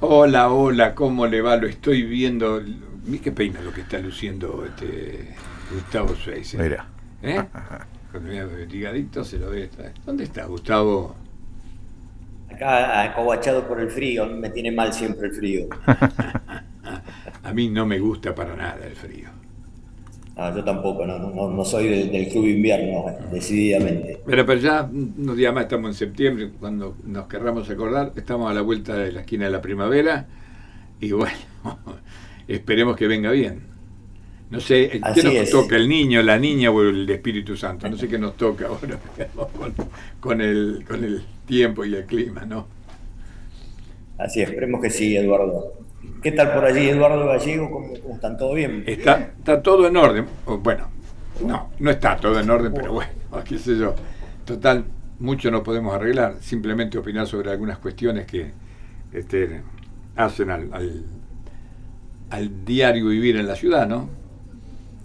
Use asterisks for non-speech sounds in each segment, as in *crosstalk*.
Hola, hola, ¿cómo le va? Lo estoy viendo. Mira qué peina lo que está luciendo este Gustavo Suárez. Mira. ¿Eh? *laughs* Cuando me se lo ve. ¿Dónde está Gustavo? Acá acobachado por el frío, me tiene mal siempre el frío. *laughs* A mí no me gusta para nada el frío. No, yo tampoco, no, no, no soy del, del, club invierno, decididamente. Pero, pero ya unos días más estamos en septiembre, cuando nos querramos acordar, estamos a la vuelta de la esquina de la primavera y bueno, *laughs* esperemos que venga bien. No sé, ¿qué nos es. toca? ¿El niño, la niña o el Espíritu Santo? No sé qué nos toca ahora *laughs* con, con, el, con el tiempo y el clima, ¿no? Así es, esperemos que sí, Eduardo. ¿Qué tal por allí, Eduardo Gallego? ¿Cómo, cómo están? ¿Todo bien? Está, está todo en orden. Bueno, no, no está todo en orden, pero bueno, *laughs* qué sé yo. Total, mucho no podemos arreglar. Simplemente opinar sobre algunas cuestiones que este, hacen al, al, al, diario vivir en la ciudad, ¿no?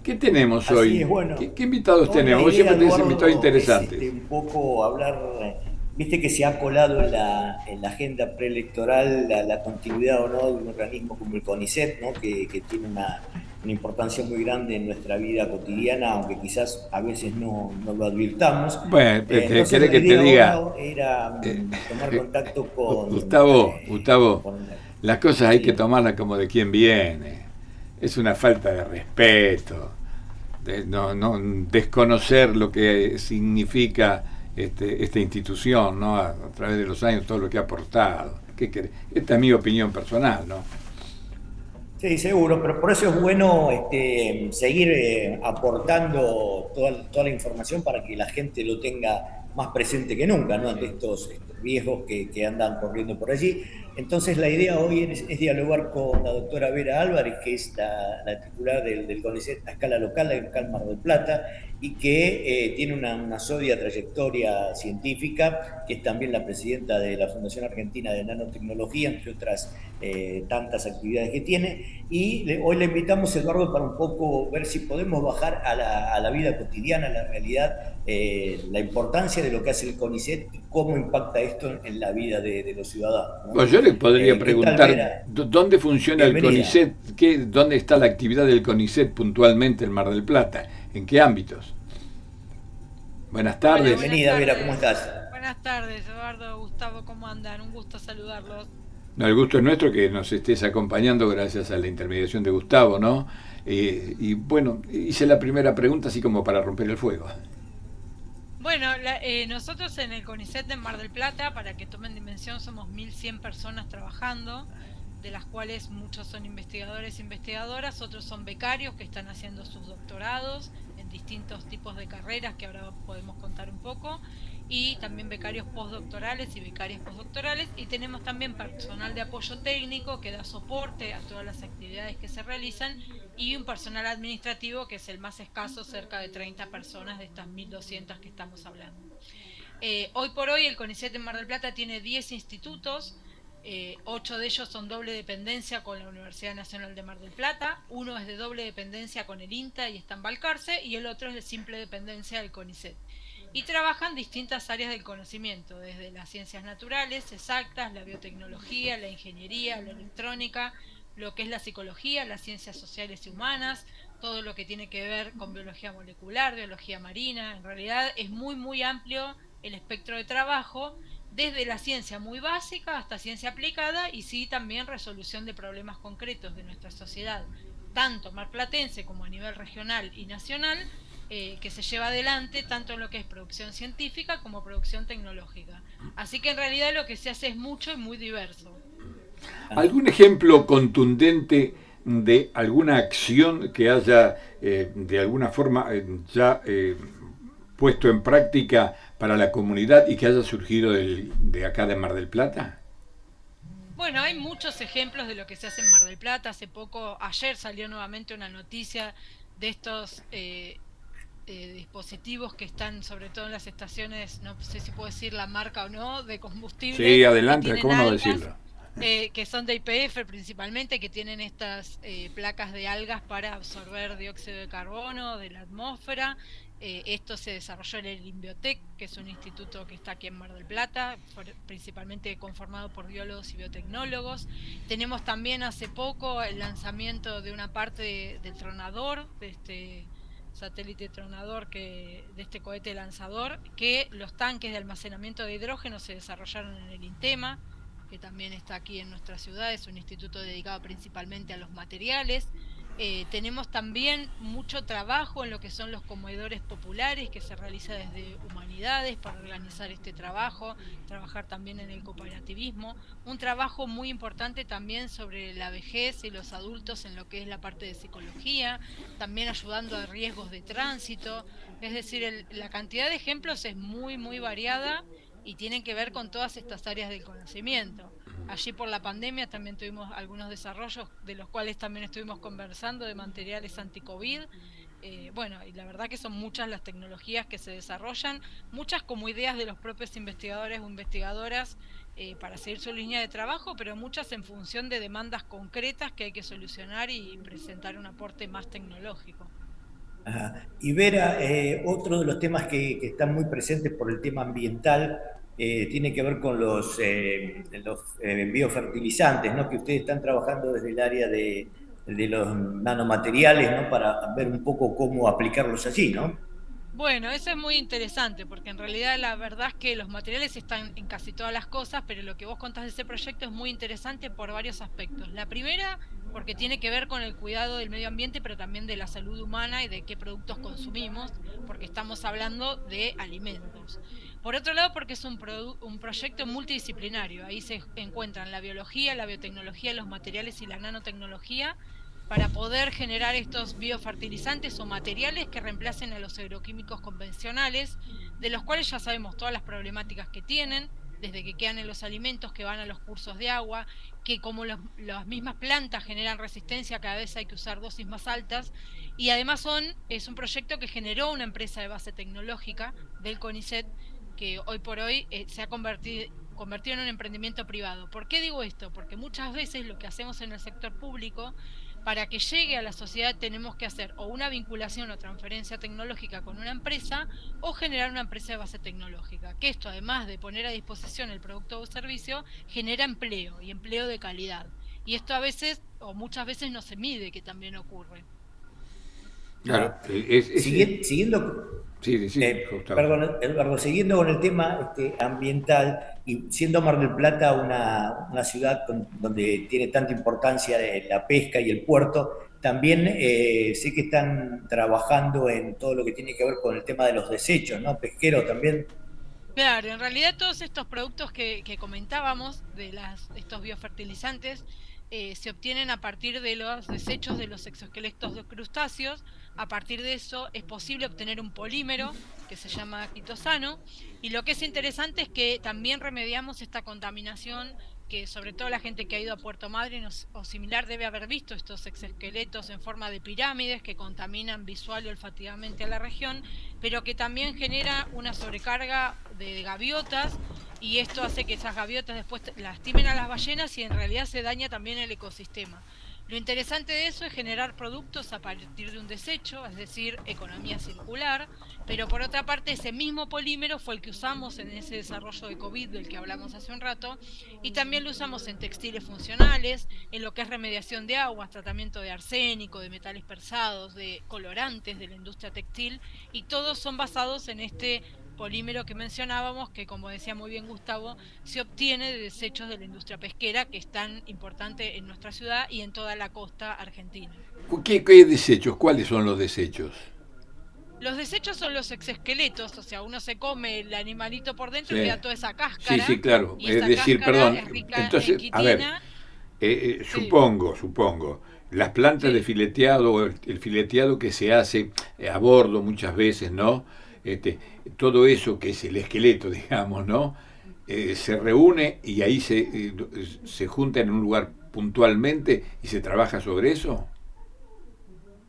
¿Qué tenemos Así hoy? Es, bueno, ¿Qué, ¿Qué, invitados tenemos? Siempre tenés invitados interesantes. Este, un poco hablar Viste que se ha colado en la, en la agenda preelectoral la, la, continuidad o no de un organismo como el CONICET, ¿no? que, que tiene una, una, importancia muy grande en nuestra vida cotidiana, aunque quizás a veces no, no lo advirtamos. Bueno, eh, ¿querés que te diga? Era eh, tomar contacto con... Gustavo, eh, Gustavo, con, las cosas hay que tomarlas como de quien viene. Es una falta de respeto, de no, no desconocer lo que significa este, esta institución, ¿no? A, a, través de los años, todo lo que ha aportado. ¿Qué Esta es mi opinión personal, ¿no? Sí, seguro, pero por eso es bueno este, seguir eh, aportando toda, toda, la información para que la gente lo tenga más presente que nunca, ¿no? Ante estos, estos viejos que, que, andan corriendo por allí. Entonces la idea hoy es, dialogar con la doctora Vera Álvarez, que es la, la titular del, del CONICET a escala local, la local Mar del Plata, y que eh, tiene una, una trayectoria científica, que es también la presidenta de la Fundación Argentina de Nanotecnología, entre otras eh, tantas actividades que tiene. Y le, hoy le invitamos, Eduardo, para un poco ver si podemos bajar a la, a la vida cotidiana, a la realidad, eh, la importancia de lo que hace el CONICET y cómo impacta esto en, en la vida de, de los ciudadanos. ¿no? Pues yo le podría preguntar, ¿dónde funciona Bienvenida. el CONICET? ¿Qué, ¿Dónde está la actividad del CONICET puntualmente en Mar del Plata? ¿En qué ámbitos? Buenas tardes. Bienvenida, Vera, ¿cómo estás? Buenas tardes, Eduardo, Gustavo, ¿cómo andan? Un gusto saludarlos. No, el gusto es nuestro que nos estés acompañando gracias a la intermediación de Gustavo, ¿no? Eh, y bueno, hice la primera pregunta así como para romper el fuego. Bueno, la, eh, nosotros en el CONICET de Mar del Plata, para que tomen dimensión, somos 1.100 personas trabajando, de las cuales muchos son investigadores e investigadoras, otros son becarios que están haciendo sus doctorados distintos tipos de carreras que ahora podemos contar un poco y también becarios postdoctorales y becarias postdoctorales y tenemos también personal de apoyo técnico que da soporte a todas las actividades que se realizan y un personal administrativo que es el más escaso, cerca de 30 personas de estas 1200 que estamos hablando. Eh, hoy por hoy el CONICET en Mar del Plata tiene 10 institutos, eh, ocho de ellos son doble dependencia con la Universidad Nacional de Mar del Plata, uno es de doble dependencia con el INTA y está en Balcarce, y el otro es de simple dependencia del CONICET. Y trabajan distintas áreas del conocimiento, desde las ciencias naturales, exactas, la biotecnología, la ingeniería, la electrónica, lo que es la psicología, las ciencias sociales y humanas, todo lo que tiene que ver con biología molecular, biología marina. En realidad es muy, muy amplio el espectro de trabajo desde la ciencia muy básica hasta ciencia aplicada y sí también resolución de problemas concretos de nuestra sociedad, tanto marplatense como a nivel regional y nacional, eh, que se lleva adelante tanto en lo que es producción científica como producción tecnológica. Así que en realidad lo que se hace es mucho y muy diverso. ¿Algún ejemplo contundente de alguna acción que haya eh, de alguna forma eh, ya puesto en práctica para la comunidad y que haya surgido del, de acá de Mar del Plata? Bueno, hay muchos ejemplos de lo que se hace en Mar del Plata. Hace poco, ayer salió nuevamente una noticia de estos eh, eh, dispositivos que están sobre todo en las estaciones, no sé si puedo decir la marca o no, de combustible. Sí, adelante, ¿cómo no decirlo? Eh, que son de IPF principalmente, que tienen estas eh, placas de algas para absorber dióxido de carbono de la atmósfera Eh, esto se desarrolló en el Inbiotec, que es un instituto que está aquí en Mar del Plata, principalmente conformado por biólogos y biotecnólogos. Tenemos también hace poco el lanzamiento de una parte del tronador, de este satélite tronador que de este cohete lanzador, que los tanques de almacenamiento de hidrógeno se desarrollaron en el INTEMA, que también está aquí en nuestra ciudad, es un instituto dedicado principalmente a los materiales. Eh, tenemos también mucho trabajo en lo que son los comedores populares que se realiza desde Humanidades para organizar este trabajo, trabajar también en el cooperativismo, un trabajo muy importante también sobre la vejez y los adultos en lo que es la parte de psicología, también ayudando a riesgos de tránsito, es decir, la cantidad de ejemplos es muy, muy variada y tienen que ver con todas estas áreas del conocimiento. Allí por la pandemia también tuvimos algunos desarrollos de los cuales también estuvimos conversando de materiales anti-COVID. Eh, bueno, y la verdad que son muchas las tecnologías que se desarrollan, muchas como ideas de los propios investigadores o investigadoras eh, para seguir su línea de trabajo, pero muchas en función de demandas concretas que hay que solucionar y presentar un aporte más tecnológico. Y Vera, eh, otro de los temas que, que, están muy presentes por el tema ambiental eh, tiene que ver con los, eh, los eh, biofertilizantes, ¿no? que ustedes están trabajando desde el área de, de, los nanomateriales ¿no? para ver un poco cómo aplicarlos allí, ¿no? Bueno, eso es muy interesante, porque en realidad la verdad es que los materiales están en casi todas las cosas, pero lo que vos contás de ese proyecto es muy interesante por varios aspectos. La primera, porque tiene que ver con el cuidado del medio ambiente, pero también de la salud humana y de qué productos consumimos, porque estamos hablando de alimentos. Por otro lado, porque es un, proyecto multidisciplinario. Ahí se encuentran la biología, la biotecnología, los materiales y la nanotecnología para poder generar estos biofertilizantes o materiales que reemplacen a los agroquímicos convencionales, de los cuales ya sabemos todas las problemáticas que tienen, desde que quedan en los alimentos, que van a los cursos de agua, que como las mismas plantas generan resistencia, cada vez hay que usar dosis más altas, y además son, es un proyecto que generó una empresa de base tecnológica del CONICET, que hoy por hoy eh, se ha convertido, convertido en un emprendimiento privado. ¿Por qué digo esto? Porque muchas veces lo que hacemos en el sector público, para que llegue a la sociedad tenemos que hacer o una vinculación o transferencia tecnológica con una empresa o generar una empresa de base tecnológica. Que esto, además de poner a disposición el producto o servicio, genera empleo y empleo de calidad. Y esto a veces o muchas veces no se mide, que también ocurre. Claro, siguiendo Sí, sí, eh, perdón, Eduardo, siguiendo con el tema este, ambiental y siendo Mar del Plata una, ciudad donde tiene tanta importancia la pesca y el puerto, también eh, sé que están trabajando en todo lo que tiene que ver con el tema de los desechos, ¿no? Pesquero también. Claro, en realidad todos estos productos que, comentábamos, de las, estos biofertilizantes, eh, se obtienen a partir de los desechos de los exoesqueletos de crustáceos, a partir de eso es posible obtener un polímero que se llama quitosano. Y lo que es interesante es que también remediamos esta contaminación que sobre todo la gente que ha ido a Puerto Madryn o, similar debe haber visto estos exoesqueletos en forma de pirámides que contaminan visual y olfativamente a la región, pero que también genera una sobrecarga de gaviotas y esto hace que esas gaviotas después lastimen a las ballenas y en realidad se daña también el ecosistema. Lo interesante de eso es generar productos a partir de un desecho, es decir, economía circular, pero por otra parte ese mismo polímero fue el que usamos en ese desarrollo de COVID del que hablamos hace un rato, y también lo usamos en textiles funcionales, en lo que es remediación de aguas, tratamiento de arsénico, de metales pesados, de colorantes de la industria textil, y todos son basados en este polímero que mencionábamos, que como decía muy bien Gustavo, se obtiene de desechos de la industria pesquera, que es tan importante en nuestra ciudad y en toda la costa argentina. ¿Qué, qué desechos? ¿Cuáles son los desechos? Los desechos son los exesqueletos, o sea, uno se come el animalito por dentro y queda toda esa cáscara. Sí, sí, claro. es decir, perdón, entonces, a ver, eh, eh, supongo, supongo, las plantas de fileteado, el, el fileteado que se hace a bordo muchas veces, ¿no? Este, todo eso que es el esqueleto, *laughs* digamos, ¿no? Eh, se reúne y ahí se, eh, se junta en un lugar puntualmente y se trabaja sobre eso?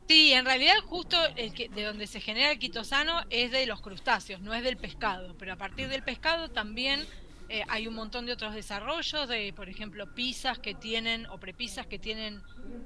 Sí, en realidad justo el que, de donde se genera el quitosano es de los crustáceos, no es del pescado, pero a partir del pescado también Eh, hay un montón de otros desarrollos, de por ejemplo pizzas que tienen o prepisas que tienen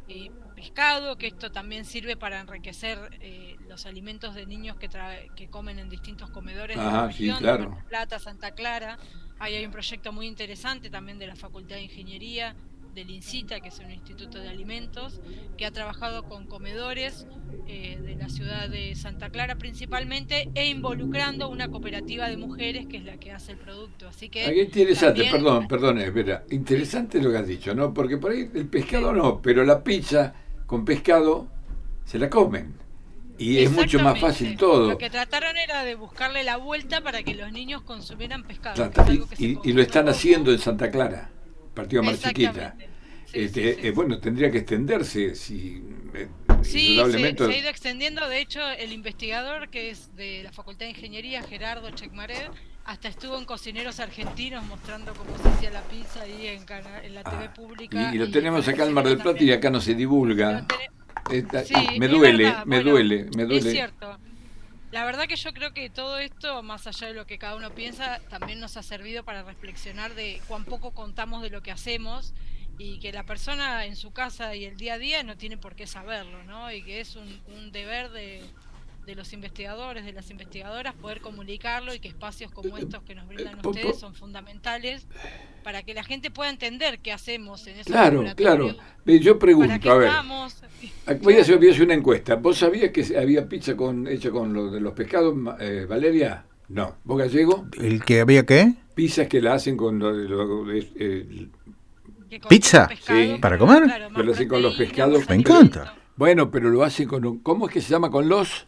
eh, pescado, que esto también sirve para enriquecer eh, los alimentos de niños que, que comen en distintos comedores de la región, Plata, Santa Clara. Ahí hay un proyecto muy interesante también de la Facultad de Ingeniería del INCITA, que es un instituto de alimentos, que ha trabajado con comedores eh, de la ciudad de Santa Clara principalmente e involucrando una cooperativa de mujeres que es la que hace el producto. Así que interesante, perdón, perdón, espera, interesante lo que has dicho, ¿no? Porque por ahí el pescado no, pero la pizza con pescado se la comen. Y es mucho más fácil todo. Lo que trataron era de buscarle la vuelta para que los niños consumieran pescado. y, lo están haciendo en Santa Clara partido más chiquita. Este, eh, bueno, tendría que extenderse si eh, Sí, se, ha ido extendiendo. De hecho, el investigador que es de la Facultad de Ingeniería, Gerardo Checmared, hasta estuvo en Cocineros Argentinos mostrando cómo se hacía la pizza ahí en, la TV ah, pública. Y, lo tenemos acá en Mar del Plata y acá no se divulga. me duele, me duele, me duele. Es cierto. La verdad que yo creo que todo esto, más allá de lo que cada uno piensa, también nos ha servido para reflexionar de cuán poco contamos de lo que hacemos y que la persona en su casa y el día a día no tiene por qué saberlo, ¿no? Y que es un, deber de, de los investigadores, de las investigadoras, poder comunicarlo y que espacios como estos que nos brindan ustedes son fundamentales para que la gente pueda entender qué hacemos en ese Claro, claro. Yo pregunto, a ver, voy a, hacer, una encuesta. ¿Vos sabías que había pizza con hecha con lo de los pescados, eh, Valeria? No. ¿Vos gallego? ¿El que había qué? Pizzas que la hacen con lo, ¿Pizza? Sí. ¿Para comer? lo hacen con los pescados. Me encanta. Bueno, pero lo hacen con... ¿Cómo es que se llama? ¿Con los...?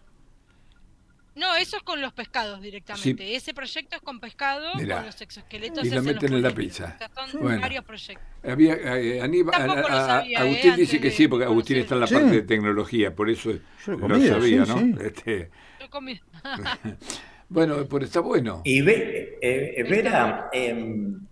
No, eso es con los pescados directamente. Ese proyecto es con pescado, con los exoesqueletos. Y lo meten en, la pizza. son varios proyectos. Había, eh, Aníbal, Agustín eh, dice que sí, porque Agustín está en la parte de tecnología, por eso lo, sabía, ¿no? Este... Yo comí. *laughs* bueno, pero está bueno. Y ve, eh, Vera, em,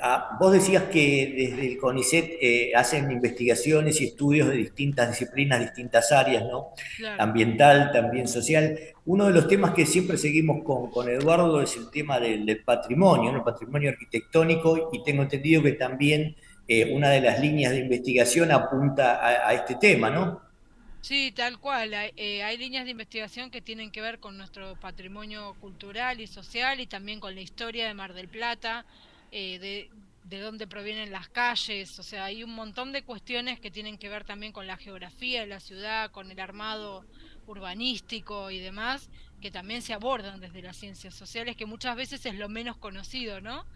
Ah, vos decías que desde el CONICET eh, hacen investigaciones y estudios de distintas disciplinas, distintas áreas, ¿no? Ambiental, también social. Uno de los temas que siempre seguimos con, Eduardo es el tema del, patrimonio, ¿no? El patrimonio arquitectónico, y tengo entendido que también eh, una de las líneas de investigación apunta a, este tema, ¿no? Sí, tal cual. Eh, hay, líneas de investigación que tienen que ver con nuestro patrimonio cultural y social y también con la historia de Mar del Plata. Eh, de, de dónde provienen las calles, o sea, hay un montón de cuestiones que tienen que ver también con la geografía de la ciudad, con el armado urbanístico y demás, que también se abordan desde las ciencias sociales, que muchas veces es lo menos conocido, ¿no?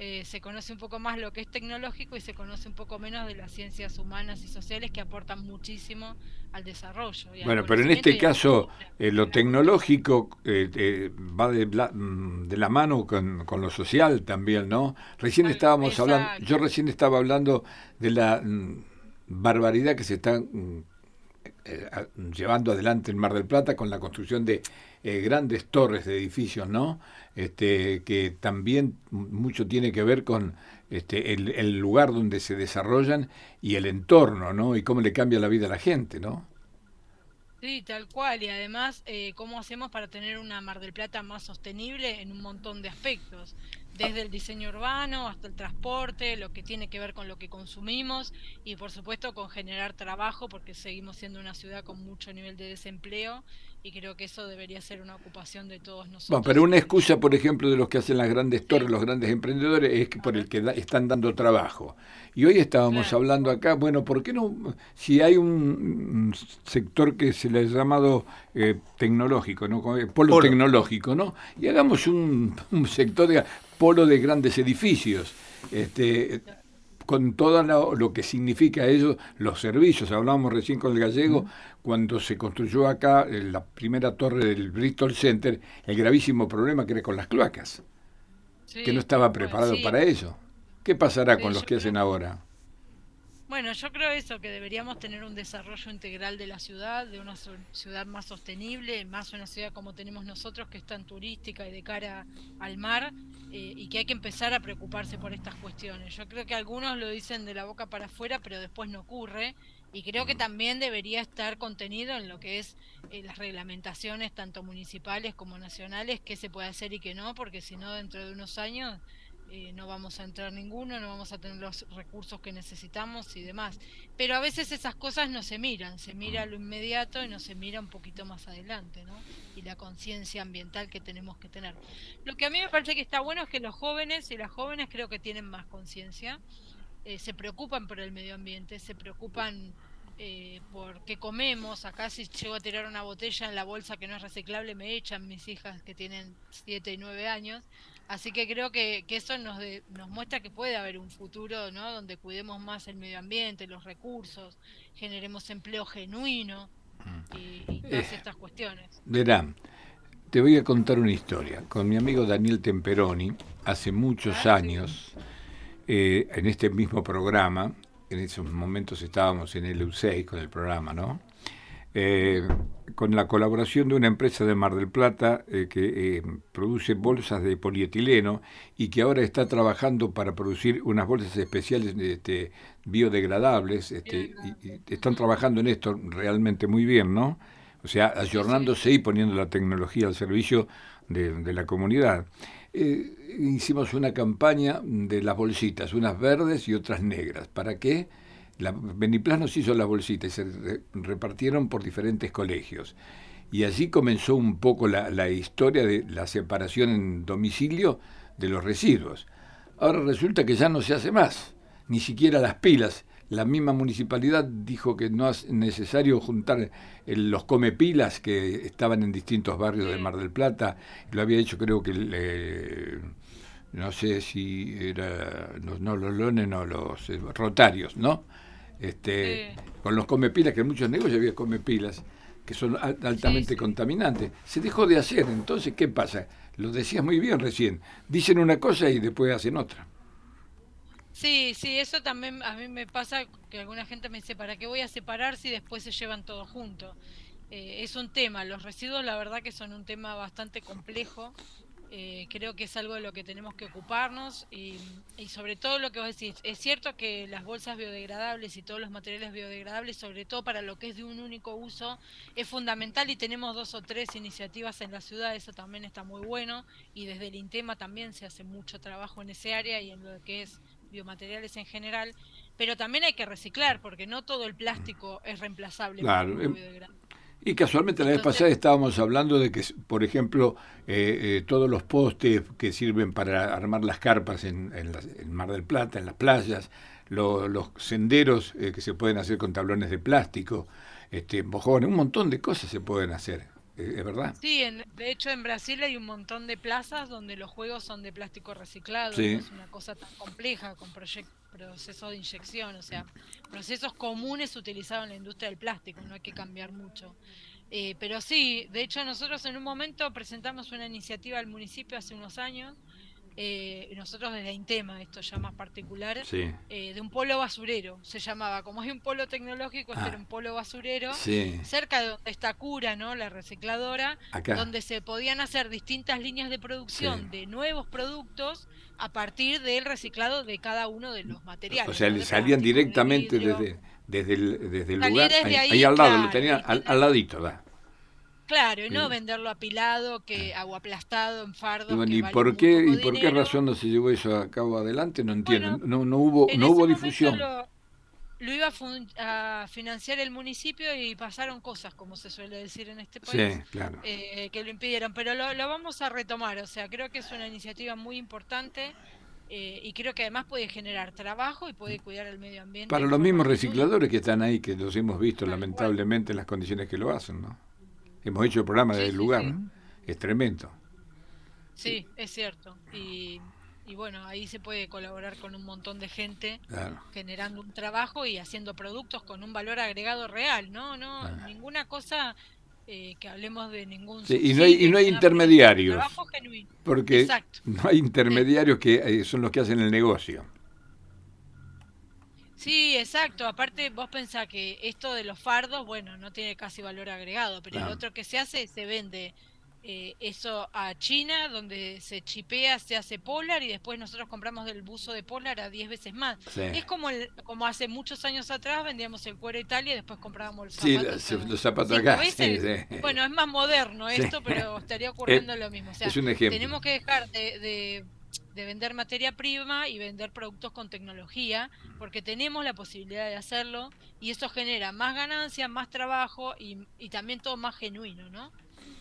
Eh, se conoce un poco más lo que es tecnológico y se conoce un poco menos de las ciencias humanas y sociales que aportan muchísimo al desarrollo. bueno, pero en este caso eh, lo tecnológico eh, va mm, de, la mano con, lo social también, ¿no? Recién estábamos hablando, yo recién estaba hablando de la mm, barbaridad que se está mm, llevando adelante en Mar del Plata con la construcción de grandes torres de edificios, ¿no? este, que también mucho tiene que ver con este, el, lugar donde se desarrollan y el entorno, ¿no? Y cómo le cambia la vida a la gente, ¿no? Sí, tal cual. Y además, eh, ¿cómo hacemos para tener una Mar del Plata más sostenible en un montón de aspectos? Desde el diseño urbano hasta el transporte, lo que tiene que ver con lo que consumimos y por supuesto con generar trabajo porque seguimos siendo una ciudad con mucho nivel de desempleo y creo que eso debería ser una ocupación de todos nosotros. Bueno, pero una excusa, por ejemplo, de los que hacen las grandes torres, los grandes emprendedores, es que por el que están dando trabajo. Y hoy estábamos hablando acá, bueno, ¿por qué no? Si hay un sector que se le ha llamado eh, tecnológico, ¿no? Polo, tecnológico, ¿no? Y hagamos un, un sector de polo de grandes edificios. Este, con todo lo, que significa eso, los servicios. Hablábamos recién con el gallego, cuando se construyó acá la primera torre del Bristol Center, el gravísimo problema que era con las cloacas, que no estaba preparado para eso. ¿Qué pasará con los que hacen ahora? Bueno, yo creo eso, que deberíamos tener un desarrollo integral de la ciudad, de una ciudad más sostenible, más una ciudad como tenemos nosotros, que es tan turística y de cara al mar, eh, y que hay que empezar a preocuparse por estas cuestiones. Yo creo que algunos lo dicen de la boca para afuera, pero después no ocurre, y creo que también debería estar contenido en lo que es eh, las reglamentaciones, tanto municipales como nacionales, qué se puede hacer y qué no, porque si no, dentro de unos años eh, no vamos a entrar ninguno, no vamos a tener los recursos que necesitamos y demás. Pero a veces esas cosas no se miran, se mira lo inmediato y no se mira un poquito más adelante, ¿no? Y la conciencia ambiental que tenemos que tener. Lo que a mí me parece que está bueno es que los jóvenes y las jóvenes creo que tienen más conciencia, eh, se preocupan por el medio ambiente, se preocupan eh, por qué comemos. Acá si llego a tirar una botella en la bolsa que no es reciclable me echan mis hijas que tienen 7 y 9 años. Así que creo que, eso nos, nos muestra que puede haber un futuro ¿no? donde cuidemos más el medio ambiente, los recursos, generemos empleo genuino y, todas eh, estas cuestiones. Verán, te voy a contar una historia. Con mi amigo Daniel Temperoni, hace muchos ah, años, eh, en este mismo programa, en esos momentos estábamos en el U6 con el programa, ¿no? Eh, con la colaboración de una empresa de Mar del Plata eh, que eh, produce bolsas de polietileno y que ahora está trabajando para producir unas bolsas especiales este, biodegradables. Este, y, están trabajando en esto realmente muy bien, ¿no? O sea, ayornándose y poniendo la tecnología al servicio de, la comunidad. hicimos una campaña de las bolsitas, unas verdes y otras negras. ¿Para qué? La, Beniplas nos hizo las bolsitas y se repartieron por diferentes colegios. Y allí comenzó un poco la, historia de la separación en domicilio de los residuos. Ahora resulta que ya no se hace más, ni siquiera las pilas. La misma municipalidad dijo que no es necesario juntar los comepilas que estaban en distintos barrios de Mar del Plata. Lo había hecho creo que, no sé si era, no, los lones, no los eh, rotarios, ¿no? Este, con los comepilas, que en muchos negocios había comepilas que son altamente contaminantes. Se dejó de hacer, entonces, ¿qué pasa? Lo decías muy bien recién, dicen una cosa y después hacen otra. Sí, sí, eso también a mí me pasa que alguna gente me dice, ¿para qué voy a separar si después se llevan todo junto? Eh, es un tema, los residuos la verdad que son un tema bastante complejo eh, creo que es algo de lo que tenemos que ocuparnos y, sobre todo lo que vos decís, es cierto que las bolsas biodegradables y todos los materiales biodegradables, sobre todo para lo que es de un único uso, es fundamental y tenemos dos o tres iniciativas en la ciudad, eso también está muy bueno y desde el INTEMA también se hace mucho trabajo en ese área y en lo que es biomateriales en general, pero también hay que reciclar porque no todo el plástico es reemplazable. Claro, em, y casualmente la vez pasada estábamos hablando de que, por ejemplo, eh, eh, todos los postes que sirven para armar las carpas en, el Mar del Plata, en las playas, los senderos eh, que se pueden hacer con tablones de plástico, este, mojones, un montón de cosas se pueden hacer. ¿Es verdad? Sí, de hecho en Brasil hay un montón de plazas donde los juegos son de plástico reciclado. es una cosa tan compleja con procesos de inyección, o sea, procesos comunes utilizados en la industria del plástico, no hay que cambiar mucho. Eh, pero sí, de hecho nosotros en un momento presentamos una iniciativa al municipio hace unos años eh, nosotros desde Intema, esto ya más particular, eh, de un polo basurero, se llamaba, como hay un polo tecnológico, este era ah. un polo basurero, cerca de donde está Cura, ¿no? la recicladora, donde se podían hacer distintas líneas de producción de nuevos productos a partir del reciclado de cada uno de los materiales. O sea, salían directamente desde, desde el, desde el lugar, ahí, al lado, lo tenían al, al ladito, ¿verdad? Claro, y no venderlo apilado que o aplastado en fardo. ¿Y, por qué, ¿y por qué razón no se llevó eso a cabo adelante? No entiendo. no, no hubo, no hubo difusión. Lo, iba a, financiar el municipio y pasaron cosas, como se suele decir en este país, eh, que lo impidieron. Pero lo, vamos a retomar. O sea, creo que es una iniciativa muy importante. Eh, y creo que además puede generar trabajo y puede cuidar el medio ambiente. Para los mismos recicladores que están ahí, que los hemos visto lamentablemente en las condiciones que lo hacen, ¿no? Hemos hecho el programa del lugar, es tremendo. Sí, es cierto. Y, bueno, ahí se puede colaborar con un montón de gente generando un trabajo y haciendo productos con un valor agregado real, ¿no? No, ninguna cosa eh, que hablemos de ningún sí, y no hay, y no hay intermediarios. Porque no hay intermediarios que eh, son los que hacen el negocio Sí, exacto. Aparte, vos pensás que esto de los fardos, bueno, no tiene casi valor agregado, pero el otro que se hace, se vende eh, eso a China, donde se chipea, se hace polar y después nosotros compramos del buzo de polar a 10 veces más. Es como el, como hace muchos años atrás vendíamos el cuero Italia y después comprábamos el zapato. Sí, los, zapatos acá. bueno, es más moderno esto, pero *laughs* estaría ocurriendo lo mismo. O sea, tenemos que dejar de de vender materia prima y vender productos con tecnología, porque tenemos la posibilidad de hacerlo y eso genera más ganancias, más trabajo y, y también todo más genuino, ¿no?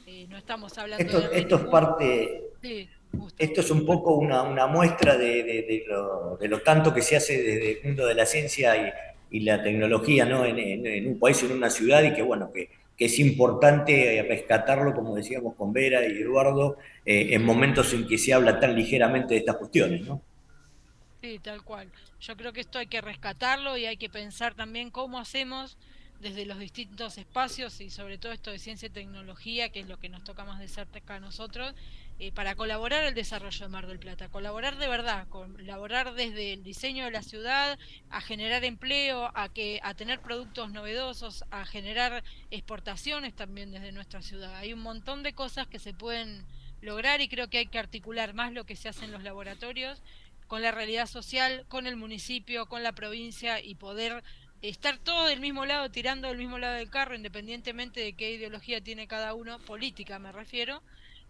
Eh, no estamos hablando esto, de... Esto es parte... esto es un poco una, una muestra de, de, lo, de, lo, tanto que se hace desde el mundo de la ciencia y, y la tecnología ¿no? En, en, en, un país, en una ciudad, y que bueno, que es importante rescatarlo, como decíamos con Vera y Eduardo, eh, en momentos en que se habla tan ligeramente de estas cuestiones, ¿no? Sí, tal cual. Yo creo que esto hay que rescatarlo y hay que pensar también cómo hacemos desde los distintos espacios y sobre todo esto de ciencia y tecnología, que es lo que nos toca más de cerca a nosotros, eh, para colaborar el desarrollo de Mar del Plata, colaborar de verdad, colaborar desde el diseño de la ciudad, a generar empleo, a que a tener productos novedosos, a generar exportaciones también desde nuestra ciudad. Hay un montón de cosas que se pueden lograr y creo que hay que articular más lo que se hace en los laboratorios con la realidad social, con el municipio, con la provincia y poder estar todo del mismo lado, tirando del mismo lado del carro, independientemente de qué ideología tiene cada uno, política me refiero,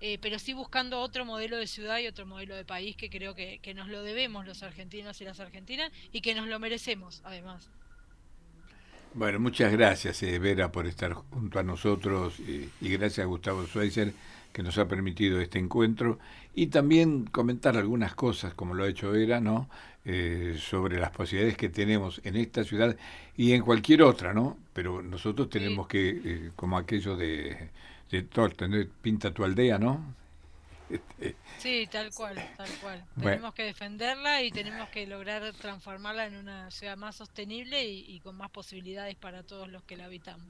eh, pero sí buscando otro modelo de ciudad y otro modelo de país que creo que, nos lo debemos los argentinos y las argentinas y que nos lo merecemos además. Bueno, muchas gracias eh, Vera por estar junto a nosotros y, gracias a Gustavo Schweizer que nos ha permitido este encuentro y también comentar algunas cosas como lo ha hecho Vera, ¿no? Eh, sobre las posibilidades que tenemos en esta ciudad y en cualquier otra, ¿no? Pero nosotros tenemos que, eh, como aquello de, de todo, tener pinta tu aldea, ¿no? Este, sí, tal cual, tal cual. Tenemos que defenderla y tenemos que lograr transformarla en una ciudad más sostenible y, con más posibilidades para todos los que la habitamos.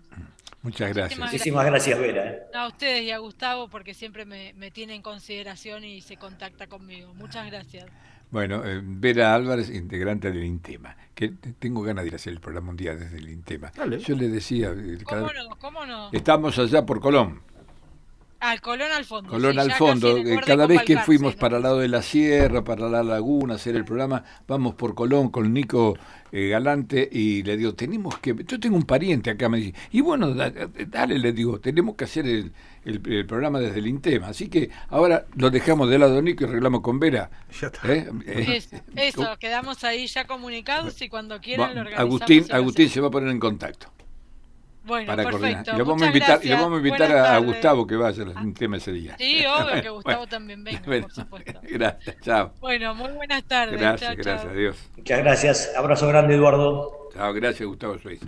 Muchas gracias. Muchísimas gracias, Vera. ¿eh? A ustedes y a Gustavo porque siempre me, me tiene en consideración y se contacta conmigo. Muchas gracias. Bueno, eh, Vera Álvarez, integrante del INTEMA, que tengo ganas de ir a hacer el programa mundial desde el INTEMA. Yo le decía... Eh, ¿Cómo no? ¿Cómo no? Estamos allá por Colón. Al Colón al fondo. Colón al fondo. Eh, cada vez que fuimos para el lado de la sierra, para la laguna, hacer el programa, vamos por Colón con Nico eh, Galante y le digo, tenemos que, yo tengo un pariente acá, me dice, y bueno, dale, le digo, tenemos que hacer el, el, programa desde el INTEMA. Así que ahora lo dejamos de lado Nico y arreglamos con Vera. Ya está. ¿Eh? Eso, quedamos ahí ya comunicados y cuando quieran lo organizamos. Agustín, Agustín se va a poner en contacto. Bueno, para perfecto. Y lo vamos a invitar, y lo vamos a, invitar a, Gustavo que vaya a un tema ese día. Sí, obvio que *laughs* Gustavo también venga, por supuesto. *laughs* Gracias, chao. Bueno, muy buenas tardes. Gracias, gracias, adiós. Muchas gracias. Abrazo grande, Eduardo. Chao, gracias, Gustavo Suiza.